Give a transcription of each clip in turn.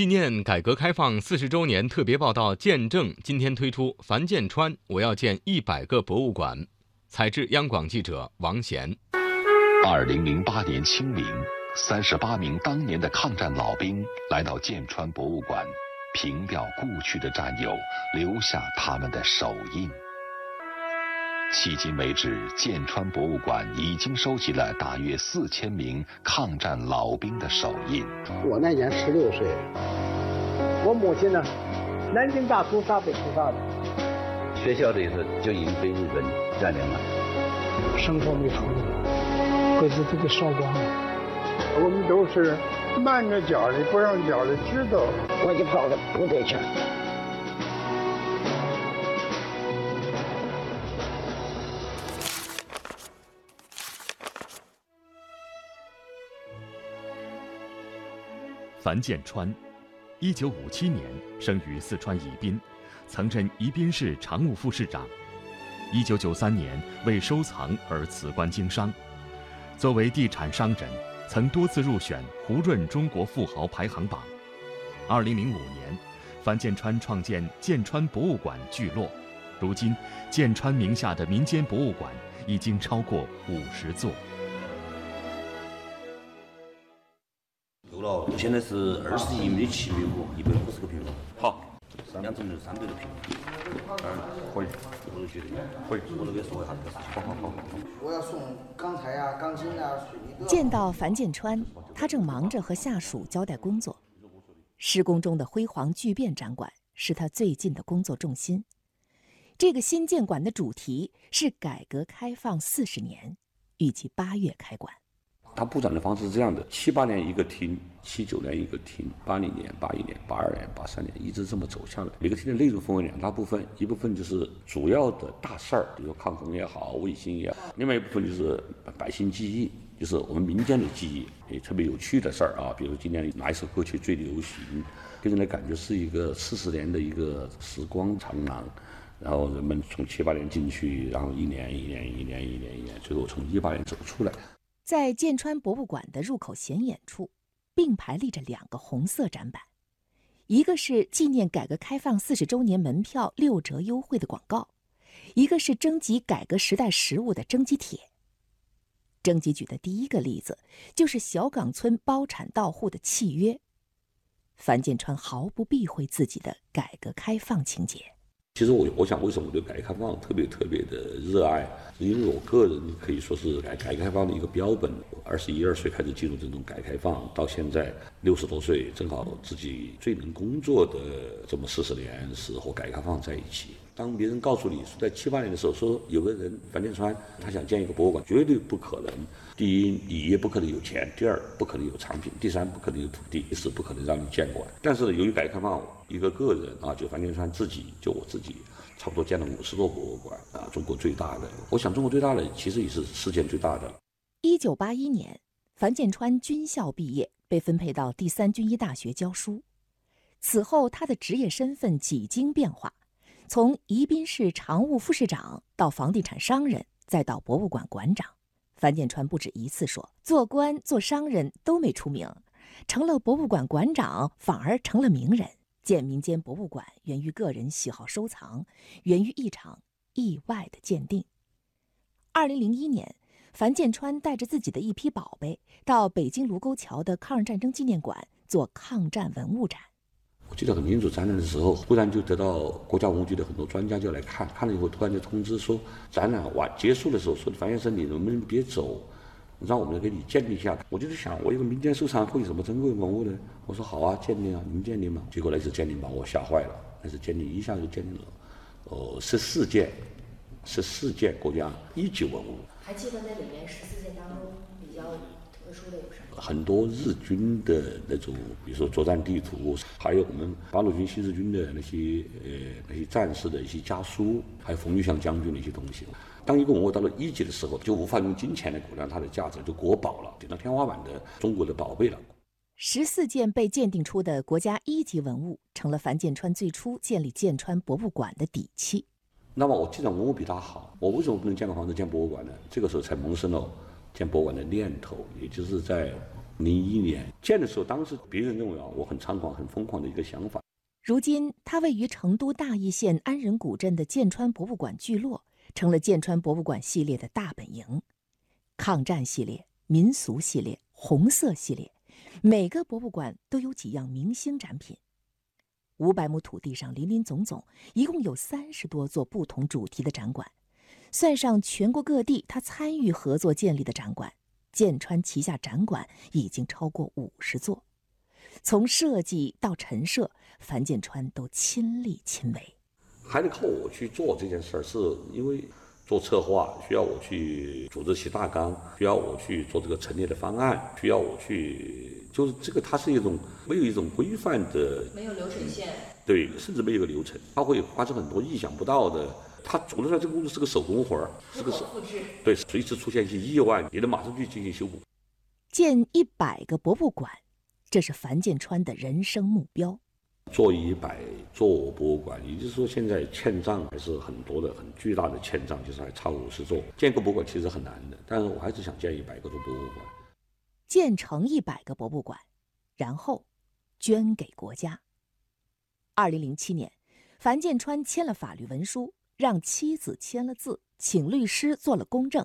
纪念改革开放四十周年特别报道《见证》今天推出。樊建川，我要建一百个博物馆。采自央广记者王贤。二零零八年清明，三十八名当年的抗战老兵来到建川博物馆，凭吊故去的战友，留下他们的手印。迄今为止，建川博物馆已经收集了大约四千名抗战老兵的手印。我那年十六岁，我母亲呢，南京大屠杀被屠杀的，学校里头就已经被日本占领了，生活没处理，鬼子都给烧光了。我们都是慢着脚的，不让家里知道，我就跑到部队去。樊建川，一九五七年生于四川宜宾，曾任宜宾市常务副市长。一九九三年为收藏而辞官经商。作为地产商人，曾多次入选胡润中国富豪排行榜。二零零五年，樊建川创建建川博物馆聚落。如今，建川名下的民间博物馆已经超过五十座。了，现在是二十一米七米五，一百五十个平方。好，两层楼三百个平方。嗯，可以。我都觉得可以。我都给说一下这个事情。好好好。我要送钢材啊、钢筋啊、水泥。见到樊建川，他正忙着和下属交代工作。施工中的辉煌巨变展馆是他最近的工作重心。这个新建馆的主题是改革开放四十年，预计八月开馆。它布展的方式是这样的：七八年一个厅，七九年一个厅，八零年、八一年、八二年、八三年，一直这么走下来。每个厅的内容分为两大部分，一部分就是主要的大事儿，比如抗洪也好、卫星也好；另外一部分就是百姓记忆，就是我们民间的记忆，也特别有趣的事儿啊。比如今年哪一首歌曲最流行，给人的感觉是一个四十年的一个时光长廊，然后人们从七八年进去，然后一年一年一年一年一年，最后从一八年走出来。在建川博物馆的入口显眼处，并排立着两个红色展板，一个是纪念改革开放四十周年门票六折优惠的广告，一个是征集改革时代实物的征集帖。征集举的第一个例子就是小岗村包产到户的契约。樊建川毫不避讳自己的改革开放情节。其实我我想，为什么我对改革开放特别特别的热爱？因为我个人可以说是改改革开放的一个标本。二十一二岁开始进入这种改革开放，到现在六十多岁，正好自己最能工作的这么四十年是和改革开放在一起。当别人告诉你说在七八年的时候说有个人樊建川他想建一个博物馆，绝对不可能。第一，你也不可能有钱；第二，不可能有藏品；第三，不可能有土地，第四，不可能让你建馆。但是由于改革开放，一个个人啊，就樊建川自己，就我自己，差不多建了五十座博物馆啊，中国最大的。我想中国最大的其实也是世界最大的。一九八一年，樊建川军校毕业，被分配到第三军医大学教书。此后，他的职业身份几经变化。从宜宾市常务副市长到房地产商人，再到博物馆馆长，樊建川不止一次说：“做官做商人都没出名，成了博物馆馆长反而成了名人。”建民间博物馆源于个人喜好收藏，源于一场意外的鉴定。二零零一年，樊建川带着自己的一批宝贝到北京卢沟桥的抗日战争纪念馆做抗战文物展。我记得很清楚，展览的时候，忽然就得到国家文物局的很多专家就来看，看了以后突然就通知说，展览完结束的时候说，樊先生你能不能别走，让我们给你鉴定一下。我就在想，我一个民间收藏会有什么珍贵文物呢？我说好啊，鉴定啊，你们鉴定嘛。结果那次鉴定把我吓坏了，那次鉴定一下就鉴定了，呃，十四件，十四件国家一级文物。还记得那里面十四件当中比较特殊的有什么？很多日军的那种，比如说作战地图，还有我们八路军新四军的那些呃那些战士的一些家书，还有冯玉祥将军的一些东西。当一个文物到了一级的时候，就无法用金钱来估量它的价值，就国宝了，顶到天花板的中国的宝贝了。十四件被鉴定出的国家一级文物，成了樊建川最初建立建川博物馆的底气。那么我既然文物比他好，我为什么不能建个房子建博物馆呢？这个时候才萌生了建博物馆的念头，也就是在。零一年建的时候，当时别人认为啊，我很猖狂、很疯狂的一个想法。如今，它位于成都大邑县安仁古镇的剑川博物馆聚落，成了剑川博物馆系列的大本营。抗战系列、民俗系列、红色系列，每个博物馆都有几样明星展品。五百亩土地上林林总总，一共有三十多座不同主题的展馆，算上全国各地他参与合作建立的展馆，剑川旗下展馆已经超过五十座。从设计到陈设，樊建川都亲力亲为。还得靠我去做这件事儿，是因为做策划需要我去组织起大纲，需要我去做这个陈列的方案，需要我去，就是这个它是一种没有一种规范的，没有流水线，对，甚至没有个流程，它会发生很多意想不到的。它做出来这个工作是个手工活儿，是个手，对，随时出现一些意外，你得马上去进行修补。建一百个博物馆。这是樊建川的人生目标。做一百座博物馆，也就是说，现在欠账还是很多的，很巨大的欠账，就是还差五十座。建个博物馆其实很难的，但是我还是想建一百个座博物馆。建成一百个博物馆，然后捐给国家。二零零七年，樊建川签了法律文书，让妻子签了字，请律师做了公证。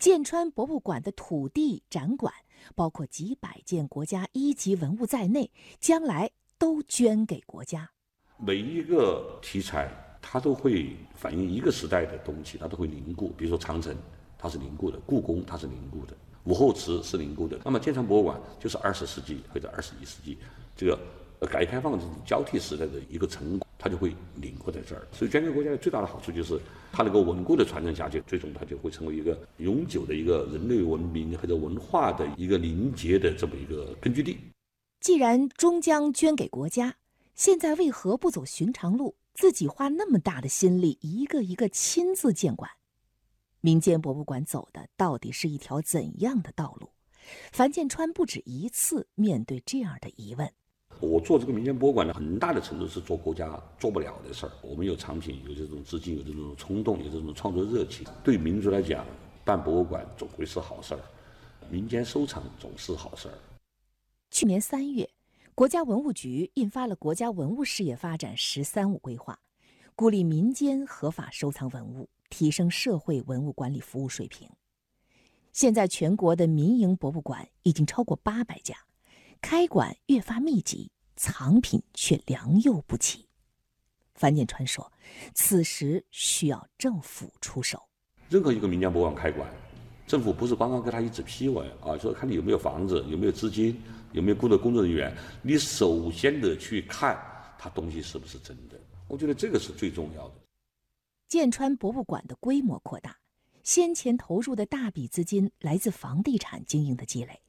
剑川博物馆的土地展馆，包括几百件国家一级文物在内，将来都捐给国家。每一个题材，它都会反映一个时代的东西，它都会凝固。比如说长城，它是凝固的；故宫，它是凝固的；武后祠是凝固的。那么剑川博物馆就是二十世纪或者二十一世纪这个改革开放这种交替时代的一个成果。它就会凝固在这儿，所以捐给国家的最大的好处就是它能够稳固的传承下去，最终它就会成为一个永久的一个人类文明或者文化的一个凝结的这么一个根据地。既然终将捐给国家，现在为何不走寻常路，自己花那么大的心力，一个一个亲自建馆？民间博物馆走的到底是一条怎样的道路？樊建川不止一次面对这样的疑问。我做这个民间博物馆呢，很大的程度是做国家做不了的事儿。我们有产品，有这种资金，有这种冲动，有这种创作热情。对民族来讲，办博物馆总归是好事儿，民间收藏总是好事儿。去年三月，国家文物局印发了《国家文物事业发展“十三五”规划》，鼓励民间合法收藏文物，提升社会文物管理服务水平。现在，全国的民营博物馆已经超过八百家。开馆越发密集，藏品却良莠不齐。樊建川说：“此时需要政府出手。任何一个民间博物馆开馆，政府不是刚刚给他一纸批文啊，说看你有没有房子，有没有资金，有没有雇的工作人员。你首先得去看他东西是不是真的。我觉得这个是最重要的。建川博物馆的规模扩大，先前投入的大笔资金来自房地产经营的积累，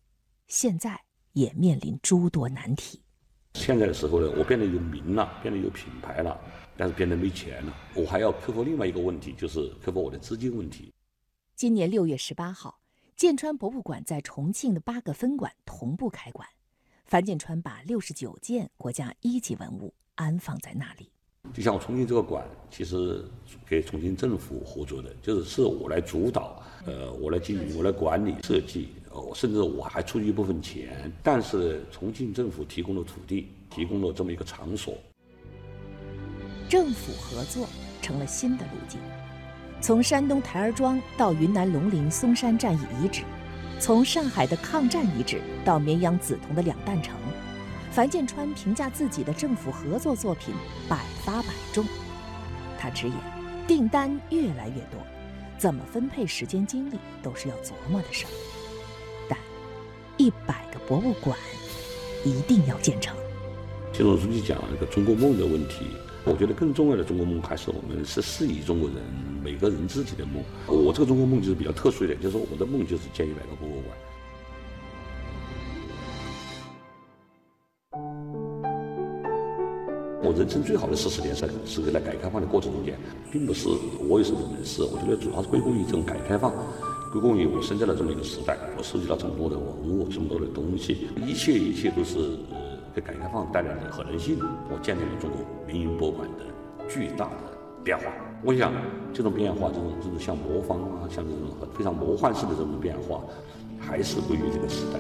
现在。”也面临诸多难题。现在的时候呢，我变得有名了，变得有品牌了，但是变得没钱了。我还要克服另外一个问题，就是克服我的资金问题。今年六月十八号，剑川博物馆在重庆的八个分馆同步开馆。樊建川把六十九件国家一级文物安放在那里。就像我重庆这个馆，其实给重庆政府合作的，就是是我来主导，呃，我来经营，我来管理设计。甚至我还出一部分钱，但是重庆政府提供了土地，提供了这么一个场所。政府合作成了新的路径，从山东台儿庄到云南龙陵嵩山战役遗址，从上海的抗战遗址到绵阳梓潼的两弹城，樊建川评价自己的政府合作作品百发百中。他直言，订单越来越多，怎么分配时间精力都是要琢磨的事儿。一百个博物馆一定要建成。习总书记讲那个中国梦的问题，我觉得更重要的中国梦还是我们十四亿中国人每个人自己的梦。我这个中国梦就是比较特殊一点，就是我的梦就是建一百个博物馆。我人生最好的四十年是是在改革开放的过程中间，并不是我有什么本事，我觉得主要是归功于这种改革开放。归功于我生在了这么一个时代，我收集了这么多的文物，这么多的东西，一切一切都是给改革开放带来的可能性。我见证了中国民营博物馆的巨大的变化。我想，这种变化，这种这种像魔方啊，像这种非常魔幻式的这种变化，还是归于这个时代。